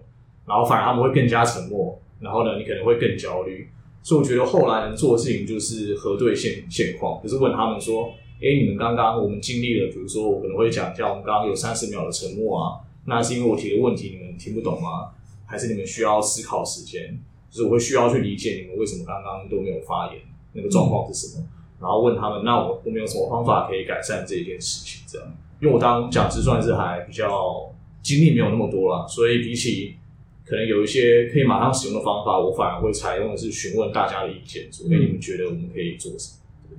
然后反而他们会更加沉默，然后呢，你可能会更焦虑。所以我觉得后来能做的事情就是核对现现况，就是问他们说：“哎，你们刚刚我们经历了，比如说我可能会讲一下，我们刚刚有三十秒的沉默啊，那是因为我提的问题你们听不懂吗？还是你们需要思考时间？就是我会需要去理解你们为什么刚刚都没有发言，那个状况是什么？然后问他们，那我我们有什么方法可以改善这一件事情？这样，因为我当讲师算是还比较经历没有那么多啦，所以比起。可能有一些可以马上使用的方法，我反而会采用的是询问大家的意见，所以你们觉得我们可以做什么？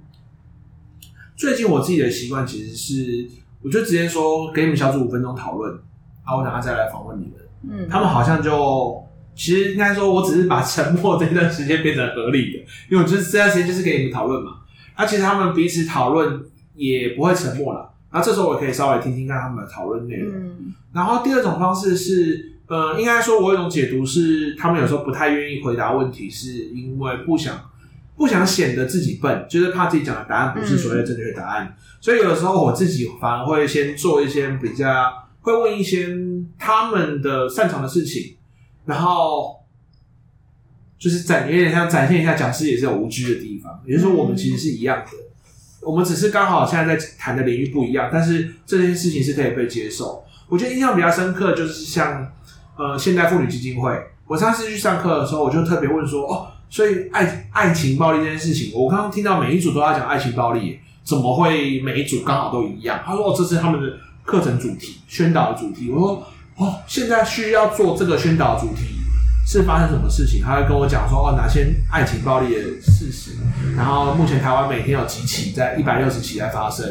最近我自己的习惯其实是，我就直接说给你们小组五分钟讨论，然后我等下再来访问你们。嗯，他们好像就其实应该说，我只是把沉默这段时间变成合理的，因为我就是这段时间就是给你们讨论嘛。那其实他们彼此讨论也不会沉默了，然后这时候我可以稍微听听看他们的讨论内容。嗯，然后第二种方式是。呃，应该说，我有一种解读是，他们有时候不太愿意回答问题，是因为不想不想显得自己笨，就是怕自己讲的答案不是所谓的正确答案。所以有的时候我自己反而会先做一些比较，会问一些他们的擅长的事情，然后就是展有点像展现一下讲师也是有无知的地方，也就是说我们其实是一样的，我们只是刚好现在在谈的领域不一样，但是这件事情是可以被接受。我觉得印象比较深刻就是像。呃，现代妇女基金会，我上次去上课的时候，我就特别问说，哦，所以爱爱情暴力这件事情，我刚刚听到每一组都要讲爱情暴力，怎么会每一组刚好都一样？他说，哦，这是他们的课程主题，宣导主题。我说，哦，现在需要做这个宣导主题，是发生什么事情？他会跟我讲说，哦，哪些爱情暴力的事实？然后目前台湾每天有几起，在一百六十起在发生，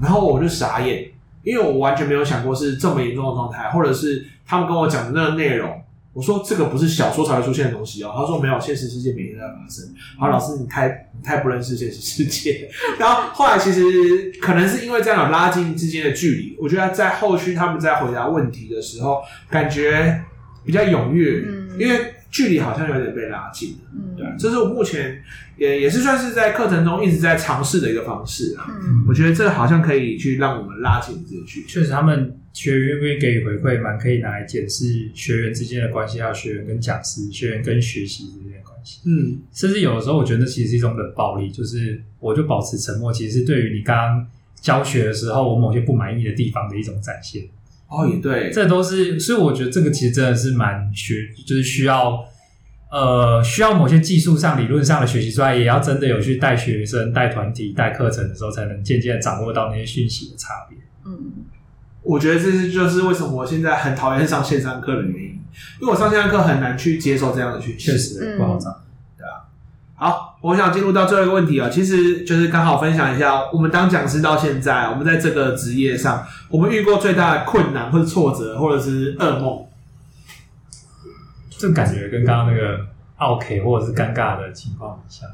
然后我就傻眼，因为我完全没有想过是这么严重的状态，或者是。他们跟我讲的那个内容，我说这个不是小说才会出现的东西哦。他说没有，现实世界每天都在发生。好，老师你太你太不认识现实世界。*laughs* 然后后来其实可能是因为这样有拉近之间的距离，我觉得在后续他们在回答问题的时候，感觉比较踊跃，嗯，因为距离好像有点被拉近了。嗯，对，这是我目前也也是算是在课程中一直在尝试的一个方式啊。嗯，我觉得这好像可以去让我们拉近这个距离。确实，他们。学员愿意给予回馈，蛮可以拿来检视学员之间的关系，还有学员跟讲师、学员跟学习之间的关系。嗯，甚至有的时候，我觉得那其实是一种冷暴力，就是我就保持沉默，其实是对于你刚刚教学的时候，我某些不满意的地方的一种展现。哦，也对，这都是，所以我觉得这个其实真的是蛮学，就是需要呃，需要某些技术上、理论上的学习之外，也要真的有去带学生、带团体、带课程的时候，才能渐渐掌握到那些讯息的差别。嗯。我觉得这是就是为什么我现在很讨厌上线上课的原因，因为我上线上课很难去接受这样的讯息，确实不好找。对啊，好，我想进入到最后一个问题啊，其实就是刚好分享一下，我们当讲师到现在，我们在这个职业上，我们遇过最大的困难或者挫折，或者是噩梦，这感觉跟刚刚那个 OK 或者是尴尬的情况很像，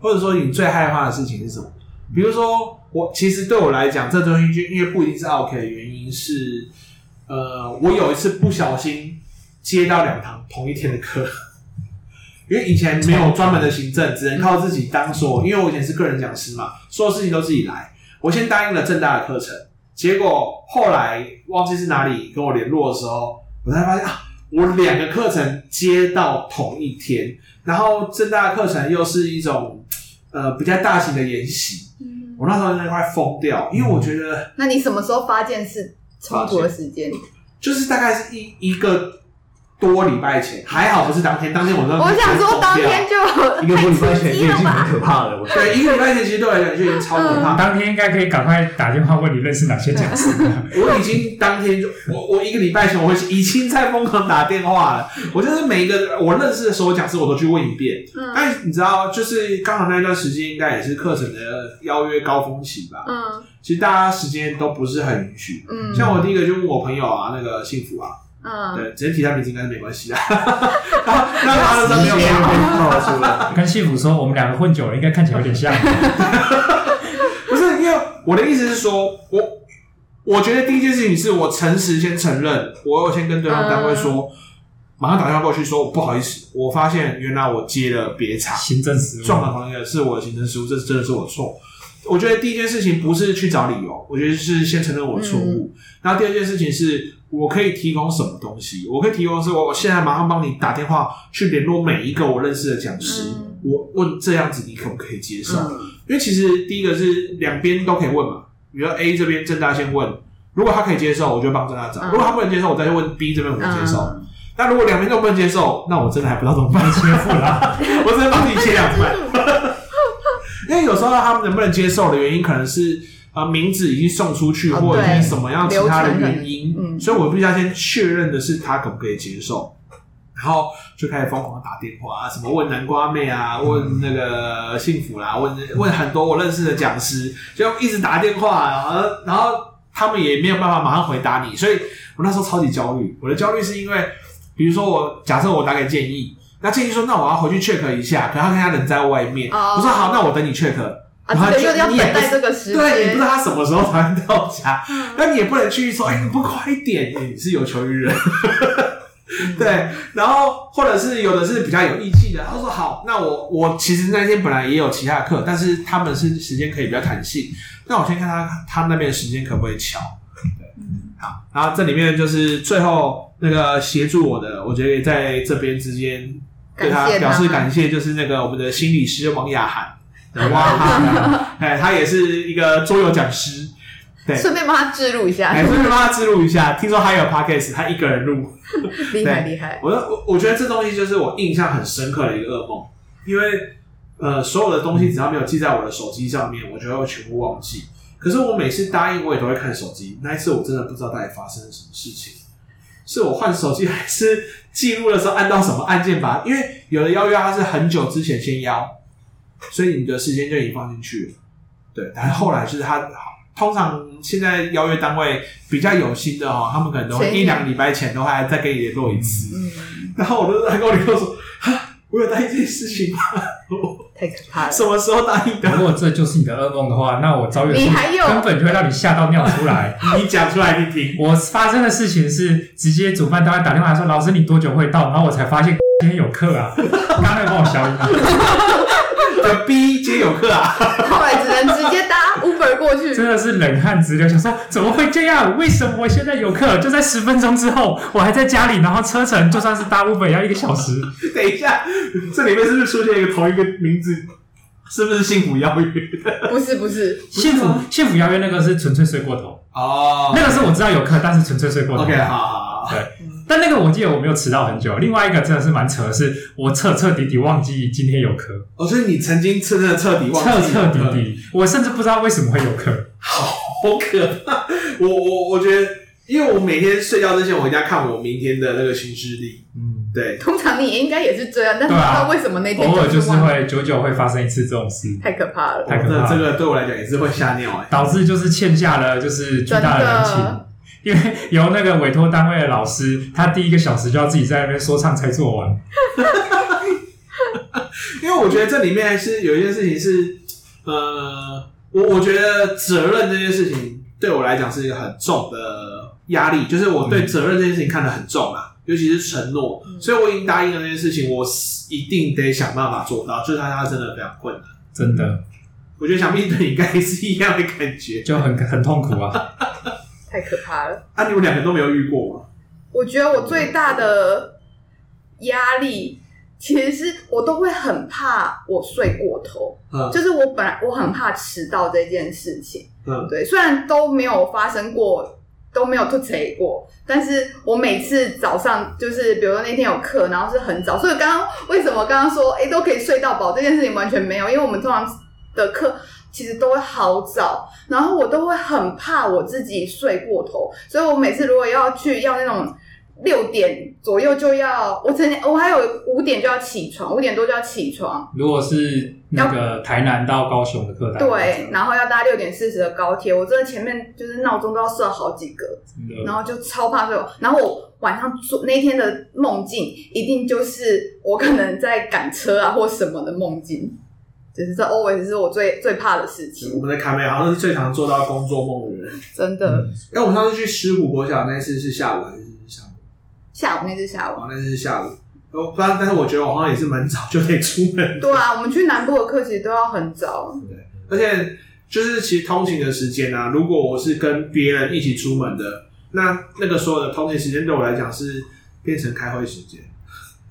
或者说你最害怕的事情是什么？比如说，我其实对我来讲，这东西就因为不一定是 OK 的原因是，呃，我有一次不小心接到两堂同一天的课，因为以前没有专门的行政，只能靠自己当说，因为我以前是个人讲师嘛，所有事情都自己来。我先答应了正大的课程，结果后来忘记是哪里跟我联络的时候，我才发现啊，我两个课程接到同一天，然后正大的课程又是一种。呃，比较大型的演习，嗯，我那时候真的快疯掉，因为我觉得，那你什么时候发现是冲突的时间？就是大概是一一个。多礼拜前还好，不是当天。当天我都我想说，当天就一个多礼拜前已经很可怕了。对，一个礼拜前其实对我来讲就已经超可怕。当天应该可以赶快打电话问你认识哪些讲师。*laughs* 我已经当天就我我一个礼拜前我已经在疯狂打电话了。我就是每一个我认识的所有讲师我都去问一遍。嗯，但你知道，就是刚好那段时间应该也是课程的邀约高峰期吧。嗯，其实大家时间都不是很允许。嗯，像我第一个就问我朋友啊，那个幸福啊。嗯，对，直接提他名字应该是没关系的。*laughs* 那他的真没有没有冒出来。跟幸福说，我们两个混久了，应该看起来有点像。*laughs* 不是，因为我的意思是说，我我觉得第一件事情是我诚实先承认，我有先跟对方单位说，马上打电话过去说不好意思，我发现原来我接了别场，行政失误，撞了同一个是我的行政失误，这真的是我错。我觉得第一件事情不是去找理由，我觉得是先承认我的错误。然后第二件事情是我可以提供什么东西？我可以提供是我现在马上帮你打电话去联络每一个我认识的讲师，我问这样子你可不可以接受？因为其实第一个是两边都可以问嘛，比如说 A 这边郑大先问，如果他可以接受，我就帮郑大找；如果他不能接受，我再去问 B 这边我接受。那如果两边都不能接受，那我真的还不知道怎么办，切腹了，*laughs* 我只能帮你切两半。*laughs* 因为有时候他们能不能接受的原因，可能是呃名字已经送出去，或者是什么样其他的原因，嗯，所以我必须要先确认的是他可不可以接受，然后就开始疯狂打电话啊，什么问南瓜妹啊，问那个幸福啦，问问很多我认识的讲师，就一直打电话，然后然后他们也没有办法马上回答你，所以我那时候超级焦虑。我的焦虑是因为，比如说我假设我打给建议。那建议说，那我要回去 check 一下，可他看他人在外面。Oh. 我说好，那我等你 check。啊，对，就要等待这个时间。对，你不知道他什么时候才能到家，*laughs* 那你也不能去说，哎，你不快一点，你是有求于人。*laughs* 对，然后或者是有的是比较有义气的，他说好，那我我其实那天本来也有其他的课，但是他们是时间可以比较弹性，那我先看他他那边的时间可不可以乔。对，好，然后这里面就是最后那个协助我的，我觉得在这边之间。对他表示感谢，就是那个我们的心理师王雅涵，哇哈，*laughs* 哎，他也是一个桌游讲师，对，顺便帮他置入一下，顺便帮他置入一下。听说他有 podcast，他一个人录，*laughs* 厉害厉害。我我我觉得这东西就是我印象很深刻的一个噩梦，因为呃，所有的东西只要没有记在我的手机上面，我就会全部忘记。可是我每次答应，我也都会看手机。那一次我真的不知道到底发生了什么事情。是我换手机，还是记录的时候按到什么按键吧？因为有的邀约他是很久之前先邀，所以你的时间就已经放进去了。对，但是后来就是他通常现在邀约单位比较有心的哦，他们可能都会一两个礼拜前都还再跟你联络一次。嗯，然后我就在跟我联络说，哈，我有答应这件事情吗？*laughs* 太可怕了！什么时候答应的？如果这就是你的噩梦的话，那我遭遇你还有根本就会让你吓到尿出来。*laughs* 你讲出来你听。我发生的事情是，直接主办单位打电话说：“老师，你多久会到？”然后我才发现 *laughs* 今天有课啊！刚刚有帮我消音。有 B 今天有课啊！后来只能直接搭 Uber 过去。真的是冷汗直流，想说怎么会这样？为什么我现在有课？就在十分钟之后，我还在家里，然后车程就算是搭 Uber 也要一个小时。*laughs* 等一下，这里面是不是出现一个同一个名字？是不是幸福邀约？不是不是，幸福幸福邀约那个是纯粹睡过头哦。那个是我知道有课，但是纯粹睡过头。OK，好好好。对，但那个我记得我没有迟到很久。另外一个真的是蛮扯的是，我彻彻底底忘记今天有课。哦，所以你曾经彻彻彻底忘记彻彻底底，我甚至不知道为什么会有课。好可怕！我我我觉得，因为我每天睡觉之前，我一定要看我明天的那个行事历。嗯。对，通常你应该也是这样，但是不知道为什么那天偶尔就是会久久会发生一次这种事，太可怕了，太可怕了。这个对我来讲也是会吓尿哎，导致就是欠下了就是巨大的人情，*laughs* 因为由那个委托单位的老师，他第一个小时就要自己在那边说唱才做完。*laughs* 因为我觉得这里面还是有一件事情是，呃，我我觉得责任这件事情对我来讲是一个很重的压力，就是我对责任这件事情看得很重啊。尤其是承诺，所以我已经答应了这件事情，我一定得想办法做到。就是他，他真的非常困难，真的。我觉得想必对你应该是一样的感觉，就很很痛苦啊，*laughs* 太可怕了。啊，你们两个都没有遇过吗？我觉得我最大的压力，其实是我都会很怕我睡过头。嗯，就是我本来我很怕迟到这件事情。嗯，对，虽然都没有发生过。都没有吐槽过，但是我每次早上就是，比如说那天有课，然后是很早，所以刚刚为什么刚刚说，诶都可以睡到饱这件事情完全没有，因为我们通常的课其实都会好早，然后我都会很怕我自己睡过头，所以我每次如果要去要那种。六点左右就要，我曾经我还有五点就要起床，五点多就要起床。如果是那个台南到高雄的课，对，然后要搭六点四十的高铁，我真的前面就是闹钟都要设好几个，然后就超怕睡。然后我晚上做那天的梦境，一定就是我可能在赶车啊或什么的梦境，就是这 always 是我最最怕的事情。我们的卡梅好像是最常做到工作梦的人，真的。因为我们上次去石虎国小那次是下午还是？下午那次下午，哦，那次下午。哦，不然，但是我觉得我好像也是蛮早就得出门。对啊，我们去南部的课其实都要很早。对，而且就是其实通勤的时间啊，如果我是跟别人一起出门的，那那个所有的通勤时间对我来讲是变成开会时间。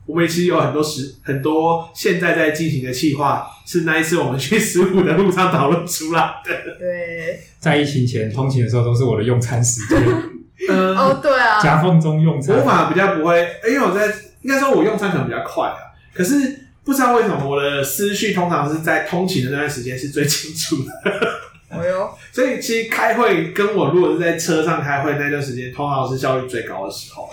我们其实有很多时很多现在在进行的计划，是那一次我们去十五的路上讨论出来的。对，在疫情前通勤的时候都是我的用餐时间。嗯，哦，对啊，夹缝中用餐，我反而比较不会，因为我在。应该说，我用餐可能比较快啊，可是不知道为什么我的思绪通常是在通勤的那段时间是最清楚的。哎呦，*laughs* 所以其实开会跟我如果是在车上开会那段时间，通常是效率最高的时候。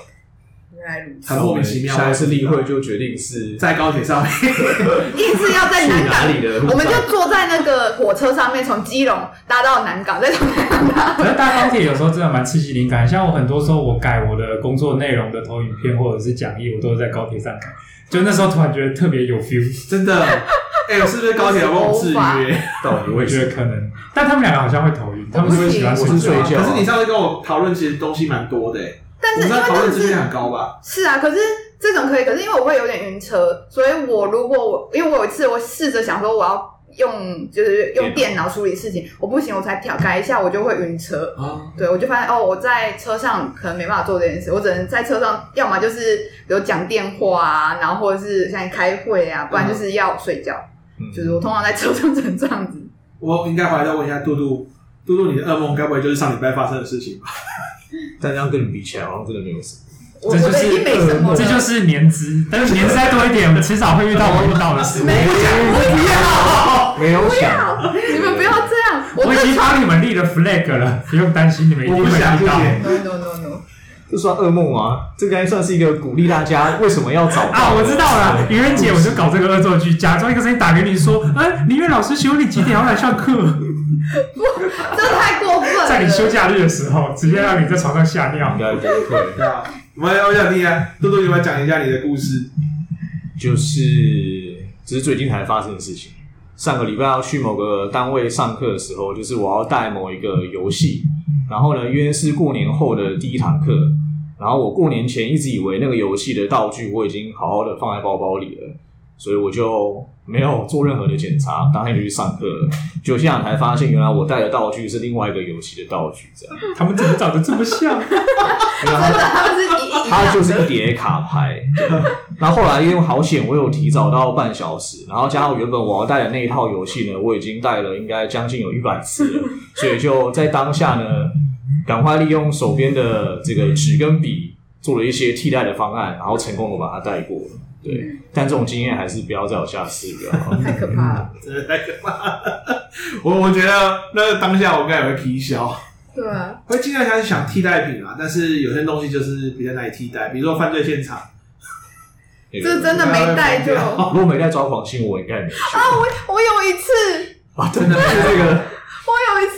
原来如此，很莫名其妙。下一次例会就决定是在高铁上面，*laughs* 硬是要在南港 *laughs* 里的，我们就坐在那个火车上面，从基隆搭到南港，再从南港搭。*laughs* 可是搭高铁有时候真的蛮刺激灵感，像我很多时候我改我的工作内容的投影片或者是讲义，我都是在高铁上改。就那时候突然觉得特别有 feel，真的。哎、欸，是不是高铁有没有制约？到底我也觉得可能，但他们两个好像会头晕，他们就会喜欢睡觉。可是你上次跟我讨论，其实东西蛮多的。但是因为讨论值率很高吧？是啊，可是这种可以，可是因为我会有点晕车，所以我如果我因为我有一次我试着想说我要用就是用电脑处理事情，我不行，我才调改一下，我就会晕车。啊，对，我就发现哦，我在车上可能没办法做这件事，我只能在车上，要么就是比如讲电话啊，然后或者是像开会啊，不然就是要睡觉。嗯，就是我通常在车上只能这样子。我应该回来再问一下杜杜，杜杜，你的噩梦该不会就是上礼拜发生的事情吧？*laughs* 但这样跟你比起来，好像真的没有什么。这就是这就是年资，但是年资再多一点，我们迟早会遇到我遇到的事。没有，不要，没有想，你们不要这样。我已经帮你们立了 flag 了，不用担心，你们一定会遇到。No no no no，这算噩梦吗？这该算是一个鼓励大家 *laughs* 为什么要早啊？我知道了，愚人节我就搞这个恶作剧，假装一个声音打给你说，哎，林月老师，请问你几点要来上课？不，*laughs* 这太过分了。在你休假日的时候，直接让你在床上吓尿，应该不会。对啊，我我想听啊，多多，你们讲一下你的故事。就是，只是最近才发生的事情。上个礼拜要去某个单位上课的时候，就是我要带某一个游戏，然后呢，因为是过年后的第一堂课，然后我过年前一直以为那个游戏的道具我已经好好的放在包包里了。所以我就没有做任何的检查，当天就去上课了。就现在才发现，原来我带的道具是另外一个游戏的道具。这样，*laughs* 他们怎么长得这么像？*laughs* 他就是一叠卡牌。那后后来因为好险，我有提早到半小时，然后加上原本我要带的那一套游戏呢，我已经带了应该将近有一百次了，所以就在当下呢，赶快利用手边的这个纸跟笔，做了一些替代的方案，然后成功的把它带过了。对，但这种经验还是不要再有下次了，太可怕了，真的太可怕了。*laughs* 我我觉得那个当下我应该也会皮笑，对啊，会尽量想想替代品啊，但是有些东西就是比较难以替代，比如说犯罪现场，这真的没带就，*laughs* 如果没带抓狂信，我应该也没去。啊。我我有一次。啊，真的是这个，我有一次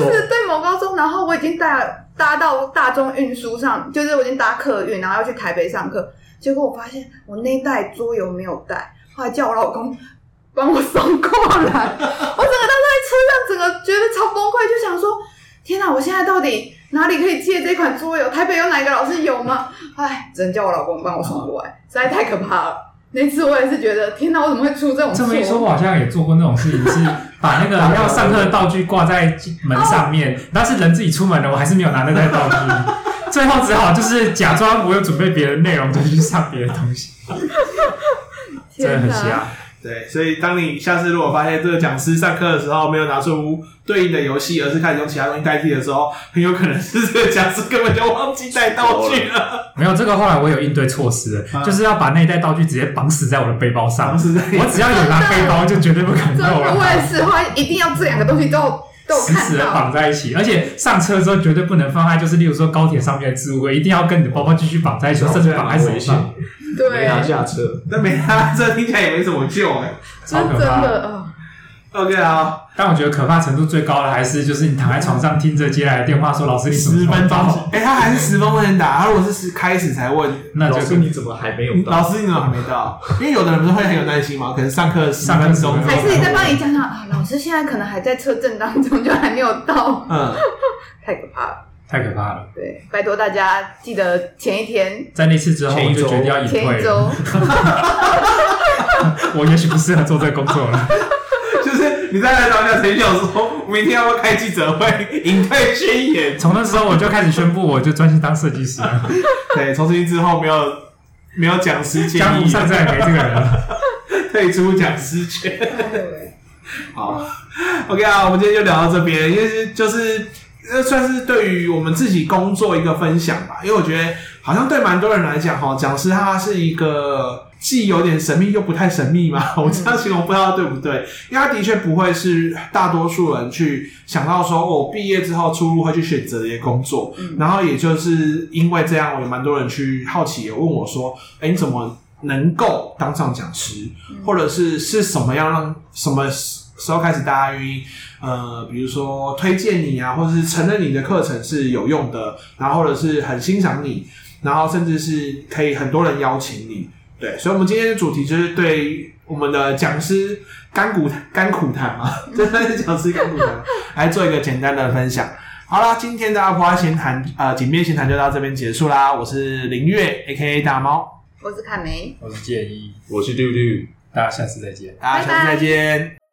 就是对某高中，然后我已经搭搭到大众运输上，就是我已经搭客运，然后要去台北上课。结果我发现我那袋桌游没有带，后来叫我老公帮我送过来。我整个当时在车上，整个觉得超崩溃，就想说：天哪！我现在到底哪里可以借这款桌游？台北有哪个老师有吗？哎，只能叫我老公帮我送过来，实在太可怕了。那次我也是觉得，天哪！我怎么会出这种错？这么一说，我好像也做过那种事情，是把那个 *laughs* 要上课的道具挂在门上面，但是人自己出门了，我还是没有拿那袋道具。*laughs* 最后只好就是假装我有准备别的内容，就去上别的东西，真的很瞎。对，所以当你下次如果发现这个讲师上课的时候没有拿出对应的游戏，而是开始用其他东西代替的时候，很有可能是这个讲师根本就忘记带道具了。*laughs* 没有这个，后来我有应对措施，啊、就是要把那一袋道具直接绑死在我的背包上。我只要有拿背包，就绝对不可能漏了。*laughs* 我也是，后来一定要这两个东西都。死死的绑在一起，而且上车之后绝对不能放开，就是例如说高铁上面的置物柜，一定要跟你的包包继续绑在一起，甚至绑在手上。对，没拿下车，但没拿下车听起来也没什么救哎、欸，超可怕的。OK 啊，但我觉得可怕程度最高的还是就是你躺在床上听着接来的电话，说老师你十分钟，哎、欸，他还是十分钟打，他如果是十开始才问，那就老师你怎么还没有到？老师你怎么还没到？因为有的人不是会很有耐心嘛，可能上课十分钟，还是你在帮你讲讲啊？老师现在可能还在车震当中，就还没有到，嗯，太可怕了。对，拜托大家记得前一天，在那次之后，我就决定要隐退。前一周，*laughs* 我也许不适合做这个工作了。*laughs* 就是你再来找一下陈秀说，明天要不要开记者会，隐退宣言。从那时候我就开始宣布，我就专心当设计师了。*laughs* 对，从今之后没有没有讲师建议，江湖上再也没这个人了，退出讲师圈。好，OK 啊，我们今天就聊到这边，因为就是呃，算是对于我们自己工作一个分享吧。因为我觉得好像对蛮多人来讲，哈，讲师他是一个既有点神秘又不太神秘嘛。*laughs* 我这样形容不知道对不对？因为他的确不会是大多数人去想到说，我毕业之后出路会去选择的一些工作。然后也就是因为这样，有蛮多人去好奇，问我说，哎，你怎么能够当上讲师，或者是是什么样让什么？时候开始，大家愿意呃，比如说推荐你啊，或者是承认你的课程是有用的，然后或者是很欣赏你，然后甚至是可以很多人邀请你。对，所以，我们今天的主题就是对我们的讲师甘苦甘苦谈嘛，*laughs* 真的是讲师甘苦谈，来做一个简单的分享。好啦，今天的阿婆闲谈呃，井边闲谈就到这边结束啦。我是林月，A.K.A 大猫，我是凯梅，我是建一，我是丢丢，大家下次再见，大家下次再见。